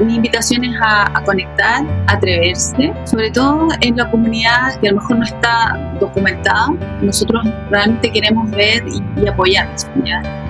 mi invitación es a, conectar, a atreverse, sobre todo en la comunidad que a lo mejor no está documentada. Nosotros realmente queremos ver y, y apoyar a las comunidades.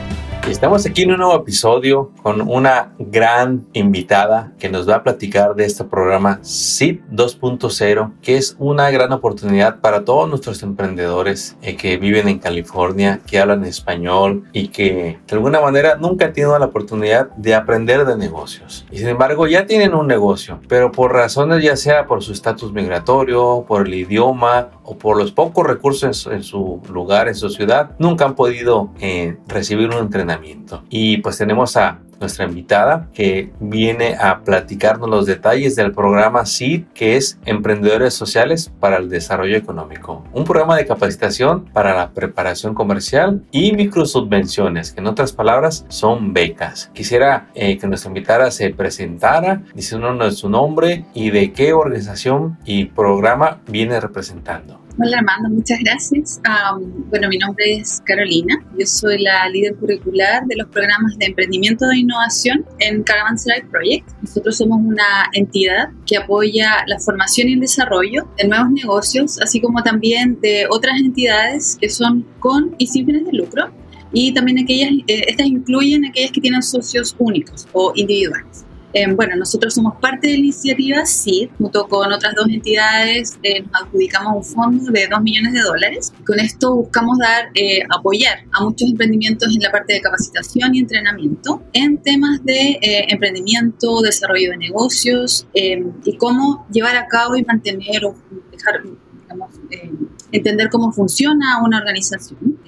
Estamos aquí en un nuevo episodio con una gran invitada que nos va a platicar de este programa SIP 2.0, que es una gran oportunidad para todos nuestros emprendedores eh, que viven en California, que hablan español y que de alguna manera nunca han tenido la oportunidad de aprender de negocios. Y sin embargo ya tienen un negocio, pero por razones ya sea por su estatus migratorio, por el idioma o por los pocos recursos en su, lugar, en su ciudad, nunca han podido eh, recibir un entrenamiento y pues tenemos a nuestra invitada que viene a platicarnos los detalles del programa SEED, que es Emprendedores Sociales para el Desarrollo Económico. Un programa de capacitación para la preparación comercial y microsubvenciones, que en otras palabras son becas. Quisiera eh, que nuestra invitada se presentara diciéndonos su nombre y de qué organización y programa viene representando. Hola Armando, muchas gracias. bueno, mi nombre es Carolina, yo soy la líder curricular de los programas de emprendimiento de innovación en Caravanserai Project. Nosotros somos una entidad que apoya la formación y el desarrollo de nuevos negocios, así como también de otras entidades que son con y sin fines de lucro. Y también aquellas, eh, estas incluyen aquellas que tienen socios únicos o individuales. Eh, bueno, nosotros somos parte de la iniciativa SID, junto con otras dos entidades, eh, nos adjudicamos un fondo de 2 millones de dólares. Con esto buscamos dar, eh, apoyar a muchos emprendimientos en la parte de capacitación y entrenamiento en temas de emprendimiento, desarrollo de negocios y cómo llevar a cabo y mantener o dejar, digamos, entender cómo funciona una organización,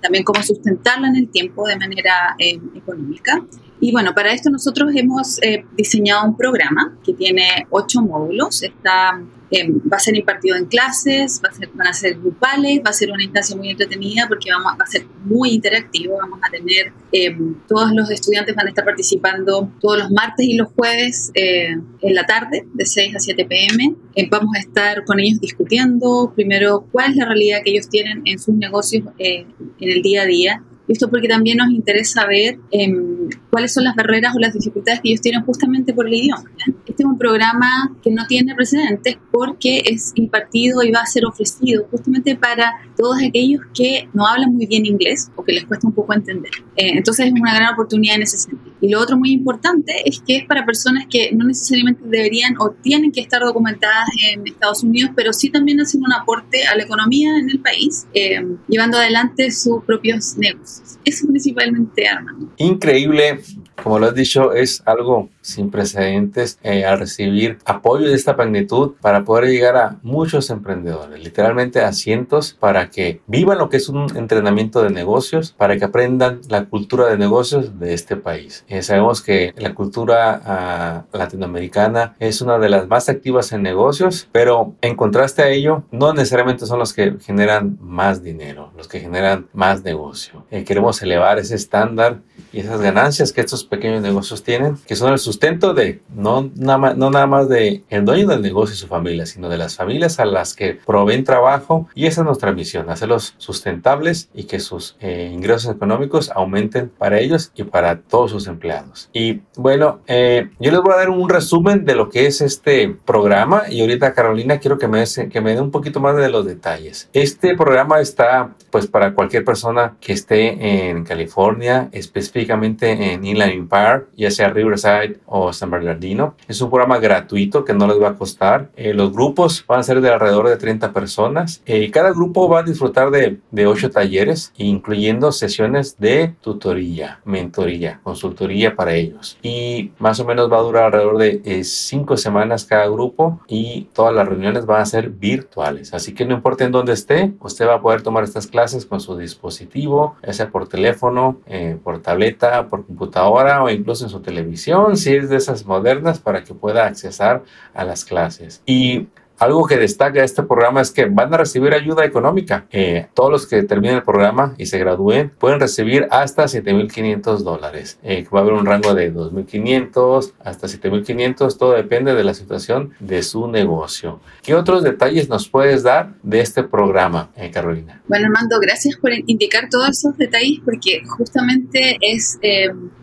también cómo sustentarla en el tiempo de manera económica y bueno, para esto nosotros hemos eh, diseñado un programa que tiene ocho módulos. Está, eh, va a ser impartido en clases, va a ser, van a ser grupales, va a ser una instancia muy entretenida porque vamos, va a ser muy interactivo. Vamos a tener, eh, todos los estudiantes van a estar participando todos los martes y los jueves en la tarde, de 6 a 7 pm. vamos a estar con ellos discutiendo primero cuál es la realidad que ellos tienen en sus negocios en el día a día esto porque también nos interesa ver em, cuáles son las barreras o las dificultades que ellos tienen justamente por el idioma. Este es un programa que no tiene precedentes porque es impartido y va a ser ofrecido justamente para todos aquellos que no hablan muy bien inglés o que les cuesta un poco entender. Eh, entonces es una gran oportunidad en ese sentido. Y lo otro muy importante es que es para personas que no necesariamente deberían o tienen que estar documentadas en Estados Unidos, pero sí también hacen un aporte a la economía en el país, em, llevando adelante sus propios negocios. Eso principalmente, Armando. Increíble, como lo has dicho, es algo sin precedentes eh, al recibir apoyo de esta magnitud para poder llegar a muchos emprendedores, literalmente a cientos, para que vivan lo que es un entrenamiento de negocios, para que aprendan la cultura de negocios de este país. Eh, sabemos que la cultura ah, latinoamericana es una de las más activas en negocios, pero en contraste a ello, no necesariamente son los que generan más dinero, los que generan más negocio. Eh, queremos elevar ese estándar y esas ganancias que estos pequeños negocios tienen, que son el sustento de no nada más, no nada más de el dueño del negocio y su familia, sino de las familias a las que proveen trabajo y esa es nuestra misión, hacerlos sustentables y que sus eh, ingresos económicos aumenten para ellos y para todos sus empleados. Y bueno, eh, yo les voy a dar un resumen de lo que es este programa y ahorita Carolina quiero que me, que me dé un poquito más de los detalles. Este programa está pues para cualquier persona que esté en California, específicamente en Inland Empire, ya sea Riverside o San Bernardino. Es un programa gratuito que no les va a costar. Eh, los grupos van a ser de alrededor de 30 personas eh, cada grupo va a disfrutar de, de 8 talleres, incluyendo sesiones de tutoría, mentoría, consultoría para ellos. Y más o menos va a durar alrededor de 5 eh, semanas cada grupo y todas las reuniones van a ser virtuales. Así que no importa en dónde esté, usted va a poder tomar estas clases con su dispositivo, ya sea por teléfono, por tableta por computadora o incluso en su televisión, si es de esas modernas, para que pueda accesar a las clases. Y algo que destaca este programa es que van a recibir ayuda económica. Eh, todos los que terminen el programa y se gradúen pueden recibir hasta 7.500 dólares. Eh, va a haber un rango de 2.500 hasta 7.500. Todo depende de la situación de su negocio. ¿Qué otros detalles nos puedes dar de este programa, eh, Carolina? Bueno, Armando, gracias por indicar todos esos detalles porque justamente es,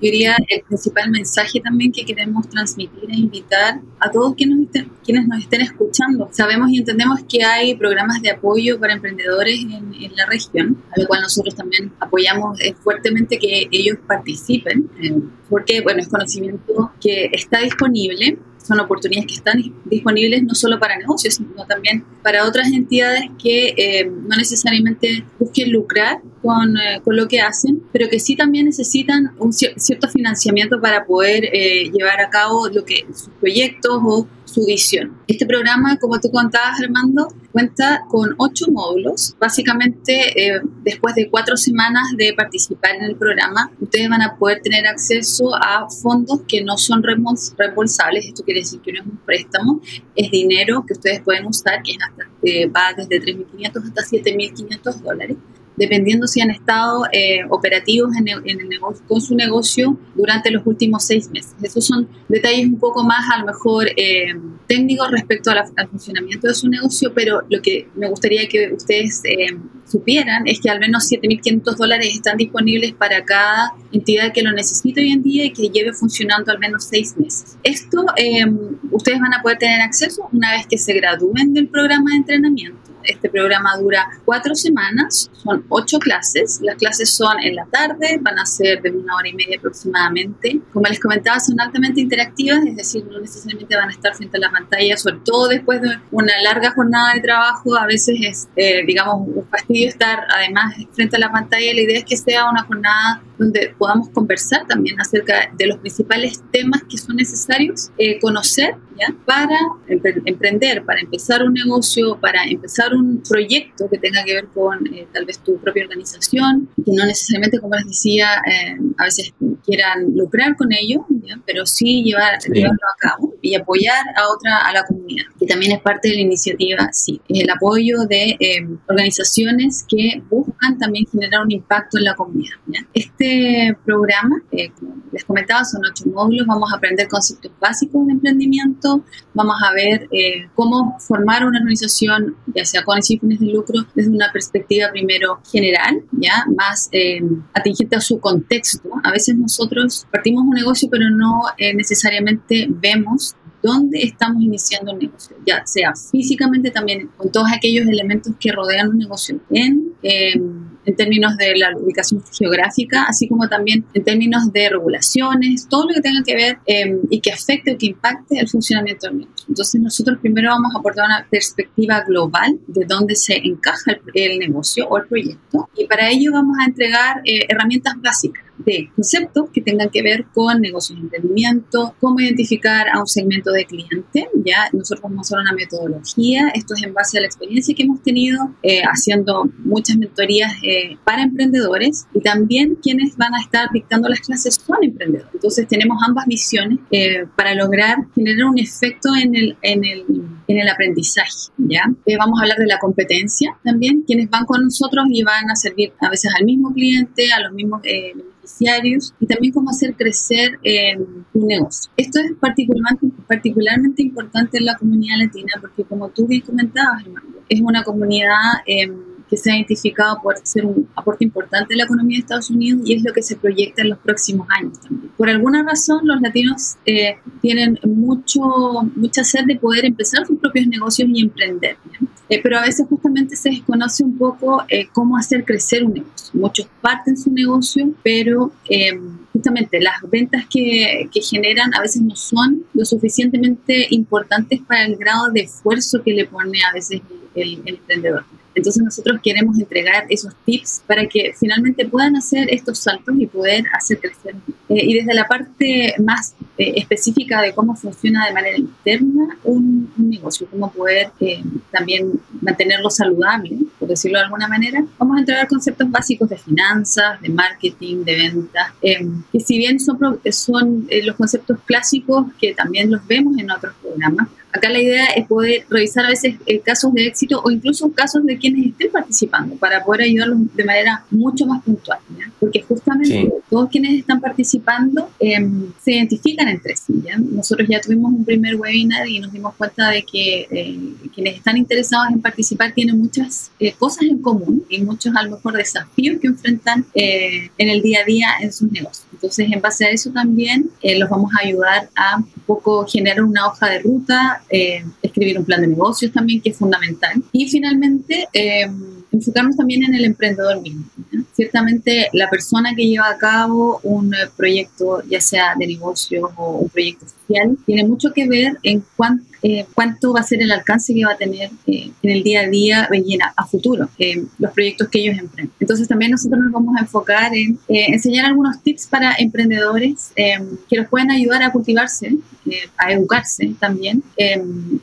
diría, el principal mensaje también que queremos transmitir e invitar a todos quienes quienes nos estén escuchando. Sabemos y entendemos que hay programas de apoyo para emprendedores en, la región, a lo cual nosotros también apoyamos eh, fuertemente que ellos participen, eh, porque bueno, es conocimiento que está disponible son oportunidades que están disponibles no solo para negocios, sino también para otras entidades que eh, no necesariamente busquen lucrar con, con, lo que hacen, pero que sí también necesitan un cierto financiamiento para poder eh, llevar a cabo lo que, sus proyectos o su visión. Este programa, como tú contabas, Armando, cuenta con ocho módulos. Básicamente, eh, después de cuatro semanas de participar en el programa, ustedes van a poder tener acceso a fondos que no son reembolsables. Esto quiere decir que no es un préstamo, es dinero que ustedes pueden usar, que va desde 3.500 hasta 7.500 dólares dependiendo si han estado eh, operativos en el, negocio, con su negocio durante los últimos seis meses. Esos son detalles un poco más a lo mejor eh, técnicos respecto al funcionamiento de su negocio, pero lo que me gustaría que ustedes eh, supieran es que al menos 7.500 dólares están disponibles para cada entidad que lo necesite hoy en día y que lleve funcionando al menos seis meses. Esto ustedes van a poder tener acceso una vez que se gradúen del programa de entrenamiento este programa dura cuatro semanas, son ocho clases. Las clases son en la tarde, van a ser de una hora y media aproximadamente. Como les comentaba, son altamente interactivas, es decir, no necesariamente van a estar frente a la pantalla, sobre todo después de una larga jornada de trabajo. A veces es, eh, digamos, un fastidio estar además frente a la pantalla. La idea es que sea una jornada donde podamos conversar también acerca de los principales temas que son necesarios eh, conocer ¿ya? para emprender, para empezar un negocio, para empezar un proyecto que tenga que ver con eh, tal vez tu propia organización, que no necesariamente, como les decía, eh, a veces quieran lucrar con ello, pero sí, llevar, llevarlo a cabo y apoyar a otra, a la comunidad, que también es parte de la iniciativa, sí, el apoyo de eh, organizaciones que buscan también generar un impacto en la comunidad. Este programa, como les comentaba, son ocho módulos, vamos a aprender conceptos básicos de emprendimiento, vamos a ver cómo formar una organización, ya sea con fines de lucro desde una perspectiva primero general, ya más eh, atingente a su contexto. A veces nosotros partimos un negocio pero no eh, necesariamente vemos dónde estamos iniciando un negocio, ya sea físicamente también con todos aquellos elementos que rodean un negocio en, em, en términos de la ubicación geográfica, así como también en términos de regulaciones, todo lo que tenga que ver em, y que afecte o que impacte el funcionamiento del negocio. Entonces nosotros primero vamos a aportar una perspectiva global de dónde se encaja el, negocio o el proyecto y para ello vamos a entregar eh, herramientas básicas de conceptos que tengan que ver con negocios de emprendimiento, cómo identificar a un segmento de cliente. Ya nosotros vamos a hacer una metodología. Esto es en base a la experiencia que hemos tenido eh, haciendo muchas mentorías eh, para emprendedores y también quienes van a estar dictando las clases son emprendedores. Entonces tenemos ambas visiones eh, para lograr generar un efecto en el, en el, en el aprendizaje. ¿ya? vamos a hablar de la competencia también, quienes van con nosotros y van a servir a veces al mismo cliente, a los mismos y también cómo hacer crecer eh, un negocio. Esto es particularmente, particularmente importante en la comunidad latina porque como tú bien comentabas, es una comunidad... Eh, que se ha identificado por ser un aporte importante en la economía de Estados Unidos y es lo que se proyecta en los próximos años también. Por alguna razón, los latinos eh, tienen mucho, mucha sed de poder empezar sus propios negocios y emprender, eh, pero a veces justamente se desconoce un poco eh, cómo hacer crecer un negocio. Muchos parten su negocio, pero justamente las ventas que, que, generan a veces no son lo suficientemente importantes para el grado de esfuerzo que le pone a veces el emprendedor. Entonces nosotros queremos entregar esos tips para que finalmente puedan hacer estos saltos y poder hacer crecer. Eh, y desde la parte más eh, específica de cómo funciona de manera interna un, negocio, cómo poder eh, también mantenerlo saludable, por decirlo de alguna manera, vamos a entregar conceptos básicos de finanzas, de marketing, de ventas, que si bien son, son los conceptos clásicos que también los vemos en otros programas, acá la idea es poder revisar a veces eh, casos de éxito o incluso casos de quienes estén participando para poder ayudarlos de manera mucho más puntual, porque justamente todos quienes están participando em, se identifican entre sí. Nosotros ya tuvimos un primer webinar y nos dimos cuenta de que eh, quienes están interesados en participar tienen muchas eh, cosas en común y muchos a lo mejor desafíos que enfrentan en el día a día en sus negocios. Entonces, en base a eso también los vamos a ayudar a un poco generar una hoja de ruta, escribir un plan de negocios también, que es fundamental. Y finalmente, eh, enfocarnos también en el emprendedor mismo. Ciertamente, la persona que lleva a cabo un eh, proyecto, ya sea de negocio o un proyecto social, tiene mucho que ver en cuánto eh, cuánto va a ser el alcance que va a tener eh, en el día a día a, a futuro los proyectos que ellos emprenden. Entonces también nosotros nos vamos a enfocar en enseñar algunos tips para emprendedores que los pueden ayudar a cultivarse, a educarse también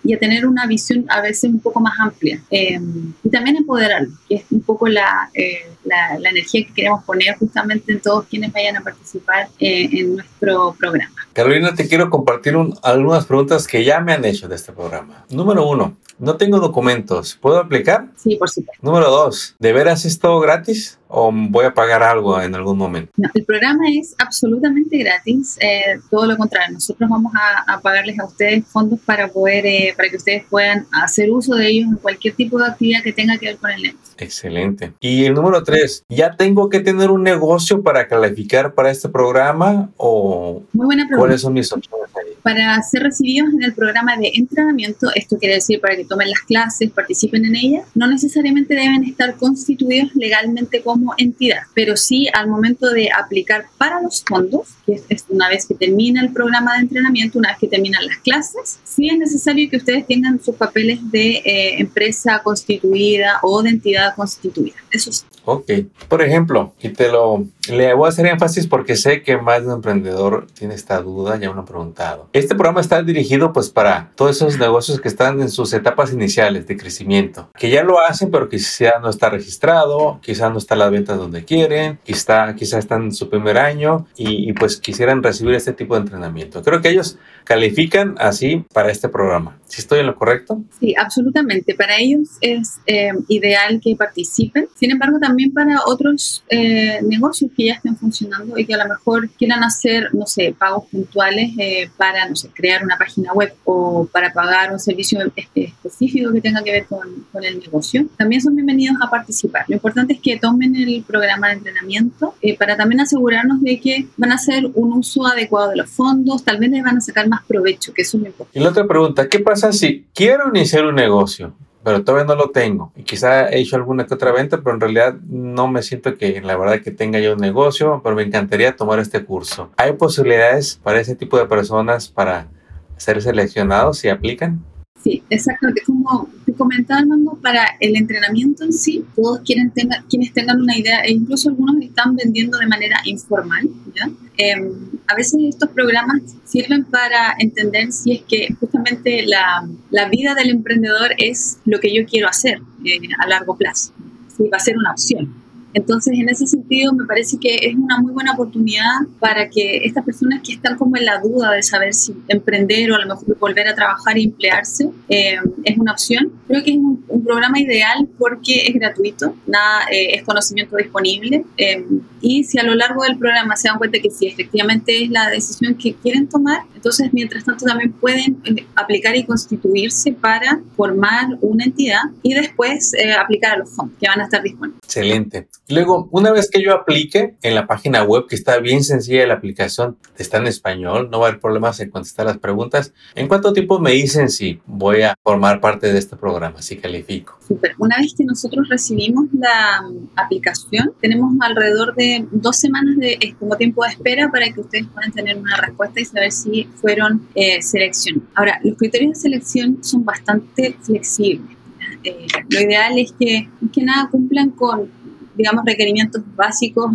y a tener una visión a veces un poco más amplia y también empoderarlos que es un poco la, eh, la, la, energía que queremos poner justamente en todos quienes vayan a participar eh, en nuestro programa. Carolina, te quiero compartir algunas preguntas que ya me han hecho de este programa. Número uno, no tengo documentos, ¿puedo aplicar? Sí, por supuesto. Número dos, ¿de veras es todo gratis o voy a pagar algo en algún momento? No, el programa es absolutamente gratis, eh, todo lo contrario, nosotros vamos a, pagarles a ustedes fondos para poder, eh, para que ustedes puedan hacer uso de ellos en cualquier tipo de actividad que tenga que ver con el negocio. Excelente. Y el número tres, ¿ya tengo que tener un negocio para calificar para este programa o Muy buena pregunta. cuáles son mis opciones ahí? Para ser recibidos en el programa de entrenamiento, esto quiere decir para que tomen las clases, participen en ellas, no necesariamente deben estar constituidos legalmente como entidad, pero sí al momento de aplicar para los fondos, que es una vez que termina el programa de entrenamiento, una vez que terminan las clases, sí es necesario que ustedes tengan sus papeles de eh, empresa constituida o de entidad constituida. Eso sí. Ok. Por ejemplo, y te lo le voy a hacer énfasis porque sé que más de un emprendedor tiene esta duda, ya uno ha preguntado. Este programa está dirigido pues para todos esos negocios que están en sus etapas iniciales de crecimiento, que ya lo hacen pero quizá no está registrado, quizá no está las ventas donde quieren, quizá, quizá están en su primer año y, pues quisieran recibir este tipo de entrenamiento. Creo que ellos califican así para este programa. ¿Si estoy en lo correcto? Sí, absolutamente. Para ellos es eh, ideal que participen. Sin embargo, también para otros eh, negocios que ya estén funcionando y que a lo mejor quieran hacer, no sé, pagos puntuales eh, para, no sé, crear una página web o para pagar un servicio específico que tenga que ver con, con el negocio, también son bienvenidos a participar. Lo importante es que tomen el programa de entrenamiento eh, para también asegurarnos de que van a hacer un uso adecuado de los fondos, tal vez les van a sacar más provecho, que eso es muy importante. Y la otra pregunta, ¿qué pasa si quiero iniciar un negocio? pero todavía no lo tengo. Y quizá he hecho alguna que otra venta, pero en realidad no me siento que la verdad que tenga yo un negocio, pero me encantaría tomar este curso. ¿Hay posibilidades para ese tipo de personas para ser seleccionados si aplican? Sí, exactamente. Como te comentaba, Armando, para el entrenamiento en sí, todos quieren tenga, quienes tengan una idea, e incluso algunos están vendiendo de manera informal. ¿ya? Em, a veces estos programas sirven para entender si es que justamente la, la vida del emprendedor es lo que yo quiero hacer eh, a largo plazo, si va a ser una opción. Entonces, en ese sentido, me parece que es una muy buena oportunidad para que estas personas que están como en la duda de saber si emprender o a lo mejor volver a trabajar y emplearse eh, es una opción. Creo que es un, programa ideal porque es gratuito, nada, eh, es conocimiento disponible. Eh, y si a lo largo del programa se dan cuenta que si efectivamente es la decisión que quieren tomar, entonces mientras tanto también pueden aplicar y constituirse para formar una entidad y después aplicar a los fondos que van a estar disponibles. Excelente. Luego, una vez que yo aplique en la página web, que está bien sencilla la aplicación, está en español, no va a haber problemas en contestar las preguntas. ¿En cuánto tiempo me dicen si voy a formar parte de este programa, si califico? Super. Una vez que nosotros recibimos la mm, aplicación, tenemos alrededor de dos semanas de como tiempo de espera para que ustedes puedan tener una respuesta y saber si fueron eh, seleccionados. Ahora, los criterios de selección son bastante flexibles. Eh, lo ideal es que, que nada, cumplan con digamos, requerimientos básicos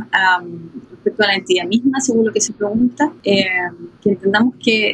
respecto a la entidad misma, según lo que se pregunta, eh, que entendamos que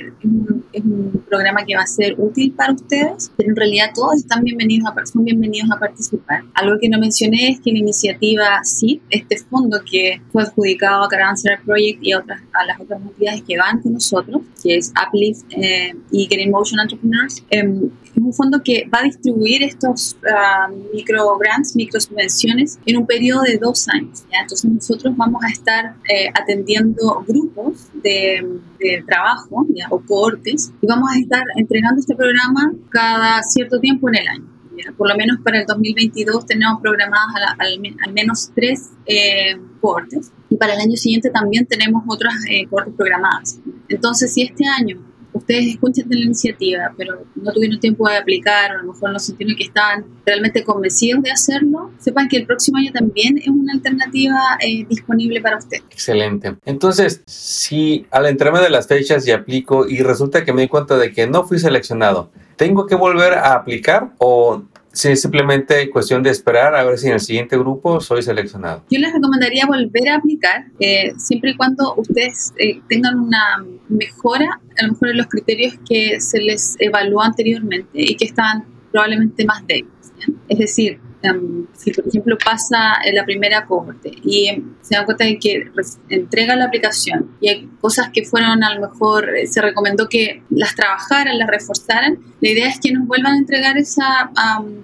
es un programa que va a ser útil para ustedes, pero en realidad todos están bienvenidos a, son bienvenidos a participar. Algo que no mencioné es que la iniciativa SIP, este fondo que fue adjudicado a Caravanserai Project y a, otras, a las otras entidades que van con nosotros, que es Uplift eh, y Getting Motion Entrepreneurs, em, es un fondo que va a distribuir estos uh, micro grants, micro subvenciones en un periodo de dos años. Entonces nosotros vamos a estar eh, atendiendo grupos de, trabajo o cohortes y vamos a estar entregando este programa cada cierto tiempo en el año. Por lo menos para el 2022 tenemos programadas al, menos tres eh, cohortes y para el año siguiente también tenemos otras eh, cohortes programadas. Entonces, si este año ustedes escuchan de la iniciativa, pero no tuvieron tiempo de aplicar o a lo mejor no sintieron que estaban realmente convencidos de hacerlo, sepan que el próximo año también es una alternativa eh, disponible para ustedes. Excelente. Entonces, si al entrarme de las fechas y aplico y resulta que me di cuenta de que no fui seleccionado, ¿tengo que volver a aplicar o Sí, simplemente cuestión de esperar a ver si en el siguiente grupo soy seleccionado. Yo les recomendaría volver a aplicar, eh, siempre y cuando ustedes eh, tengan una mejora, a lo mejor en los criterios que se les evaluó anteriormente y que estaban probablemente más débiles. Es decir, em, si por ejemplo pasa en la primera cohorte y se dan cuenta de que entrega la aplicación y hay cosas que fueron a lo mejor, eh, se recomendó que las trabajaran, las reforzaran, la idea es que nos vuelvan a entregar esa,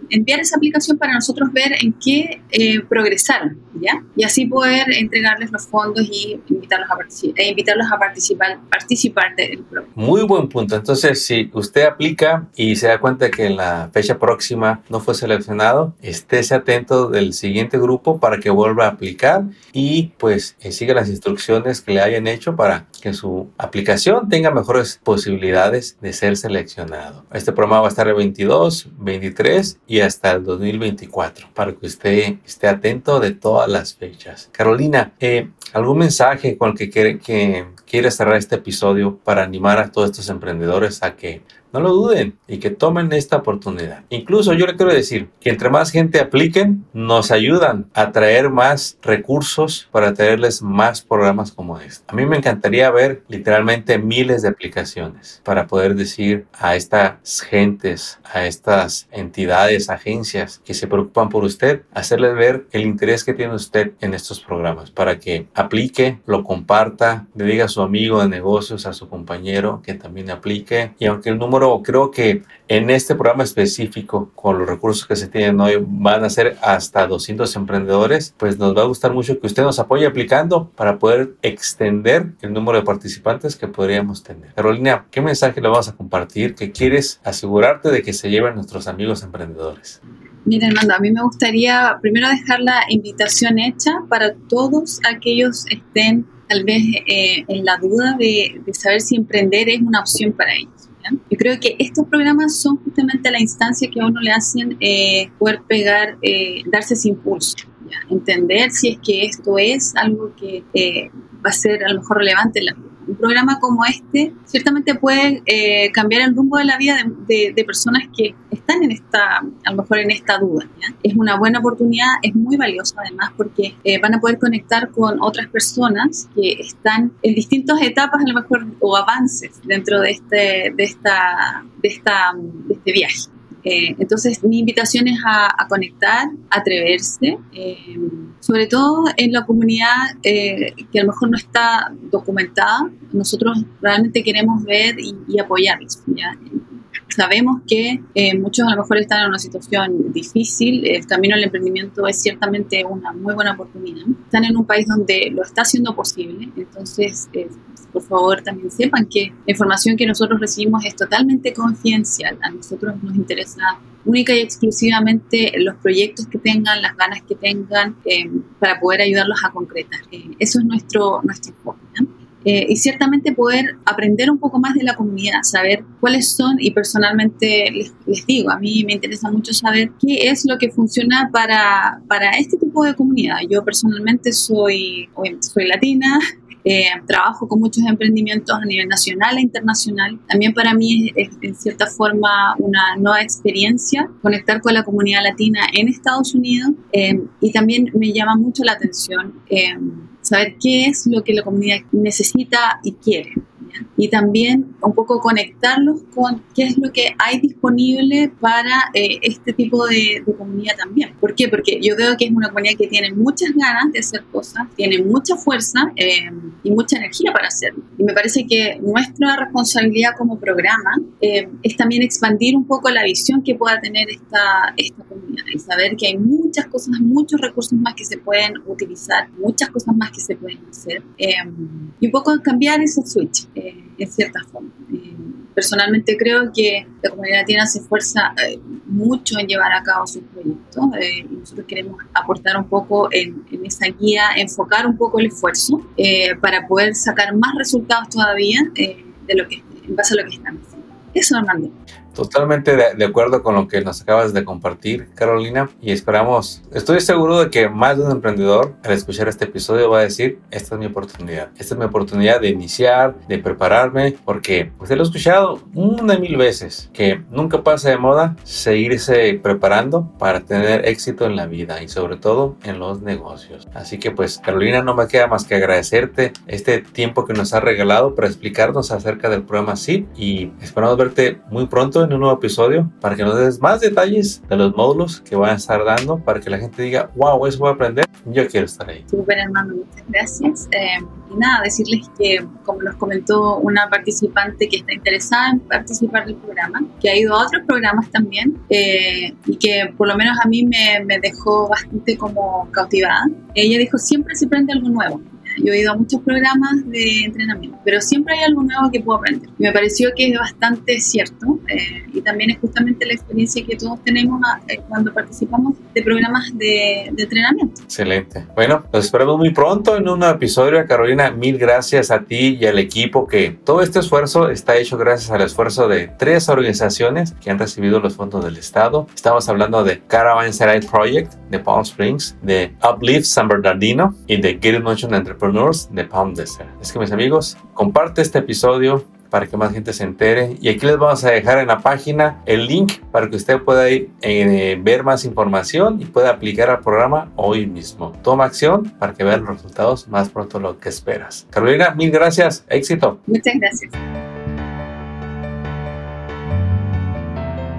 enviar esa aplicación para nosotros ver en qué eh, progresaron, ¿ya? Y así poder entregarles los fondos y invitarlos a, participar, e invitarlos a participar, participar del programa. Muy buen punto. Entonces, si usted aplica y se da cuenta que en la fecha próxima no fue seleccionado, estése atento del siguiente grupo para que vuelva a aplicar y pues eh, siga las instrucciones que le hayan hecho para que su aplicación tenga mejores posibilidades de ser seleccionado. Este programa va a estar el 22, 23 y hasta el 2024 para que usted esté atento de todas las fechas. Carolina, eh, ¿algún mensaje con el que quiere, que cerrar este episodio para animar a todos estos emprendedores a que no lo duden y que tomen esta oportunidad. Incluso yo le quiero decir que entre más gente apliquen, nos ayudan a traer más recursos para traerles más programas como este. A mí me encantaría ver literalmente miles de aplicaciones para poder decir a estas gentes, a estas entidades, agencias que se preocupan por usted, hacerles ver el interés que tiene usted en estos programas para que aplique, lo comparta, le diga a su amigo de negocios, a su compañero que también aplique y aunque el número creo que en este programa específico, con los recursos que se tienen hoy, van a ser hasta 200 emprendedores, pues nos va a gustar mucho que usted nos apoye aplicando para poder extender el número de participantes que podríamos tener. Carolina, ¿qué mensaje le vamos a compartir que quieres asegurarte de que se lleven nuestros amigos emprendedores? Mira, Armando, a mí me gustaría primero dejar la invitación hecha para todos aquellos que estén tal vez eh, en la duda de, de saber si emprender es una opción para ellos. Yo creo que estos programas son justamente la instancia que a uno le hacen eh, poder pegar, eh, darse ese impulso, entender si es que esto es algo que eh, va a ser a lo mejor relevante en la vida un programa como este ciertamente puede eh, cambiar el rumbo de la vida de, personas que están en esta, a lo mejor en esta duda. Es una buena oportunidad, es muy valiosa además porque eh, van a poder conectar con otras personas que están en distintas etapas a lo mejor o avances dentro de este, de esta, de esta, de este viaje. Eh, entonces, mi invitación es a, conectar, a atreverse, eh, sobre todo en la comunidad eh, que a lo mejor no está documentada. Nosotros realmente queremos ver y, apoyarlos. Sabemos que muchos a lo mejor están en una situación difícil, el camino al emprendimiento es ciertamente una muy buena oportunidad. Están en un país donde lo está haciendo posible, entonces por favor también sepan que la información que nosotros recibimos es totalmente confidencial. A nosotros nos interesa única y exclusivamente los proyectos que tengan, las ganas que tengan eh, para poder ayudarlos a concretar. Eh, eso es nuestro, nuestro enfoque. Eh, y ciertamente poder aprender un poco más de la comunidad, saber cuáles son, y personalmente les, les, digo, a mí me interesa mucho saber qué es lo que funciona para, para este tipo de comunidad. Yo personalmente soy, soy latina, eh, trabajo con muchos emprendimientos a nivel nacional e internacional. También para mí es, en cierta forma una nueva experiencia conectar con la comunidad latina en Estados Unidos eh, y también me llama mucho la atención eh, saber qué es lo que la comunidad necesita y quiere. y también un poco conectarlos con qué es lo que hay disponible para eh, este tipo de, comunidad también. ¿Por qué? Porque yo veo que es una comunidad que tiene muchas ganas de hacer cosas, tiene mucha fuerza eh, y mucha energía para hacerlo. Y me parece que nuestra responsabilidad como programa eh, es también expandir un poco la visión que pueda tener esta, esta comunidad y saber que hay muchas cosas, muchos recursos más que se pueden utilizar, muchas cosas más que se pueden hacer. y un poco cambiar ese switch en cierta forma personalmente creo que la comunidad latina se esfuerza eh, mucho en llevar a cabo sus proyectos eh, nosotros queremos aportar un poco en, esa guía, enfocar un poco el esfuerzo eh, para poder sacar más resultados todavía de lo que, en base a lo que están haciendo. Eso, Armando. Totalmente de, acuerdo con lo que nos acabas de compartir, Carolina, y esperamos, estoy seguro de que más de un emprendedor al escuchar este episodio va a decir, esta es mi oportunidad, esta es mi oportunidad de iniciar, de prepararme, porque pues lo he escuchado una mil veces, que nunca pasa de moda seguirse preparando para tener éxito en la vida y sobre todo en los negocios. Así que pues Carolina, no me queda más que agradecerte este tiempo que nos ha regalado para explicarnos acerca del programa SIP y esperamos verte muy pronto en un nuevo episodio para que nos des más detalles de los módulos que van a estar dando para que la gente diga, wow, eso voy a aprender, yo quiero estar ahí. Súper hermano, muchas gracias. Eh, y nada, decirles que, como nos comentó una participante que está interesada en participar del programa, que ha ido a otros programas también eh, y que por lo menos a mí me, me dejó bastante como cautivada. Ella dijo, siempre se aprende algo nuevo. Yo he ido a muchos programas de entrenamiento, pero siempre hay algo nuevo que puedo aprender. Me pareció que es bastante cierto eh, y también es justamente la experiencia que todos tenemos eh, cuando participamos de programas de, de, entrenamiento. Excelente. Bueno, nos esperamos muy pronto en un episodio. Carolina, mil gracias a ti y al equipo que todo este esfuerzo está hecho gracias al esfuerzo de tres organizaciones que han recibido los fondos del Estado. Estamos hablando de Caravan Project de Palm Springs, de Uplift San Bernardino y de Get Motion Entrepreneur de Palm Desert. Es que mis amigos, comparte este episodio para que más gente se entere. Y aquí les vamos a dejar en la página el link para que usted pueda ir eh, ver más información y pueda aplicar al programa hoy mismo. Toma acción para que vean los resultados más pronto lo que esperas. Carolina, mil gracias. Éxito. Muchas gracias.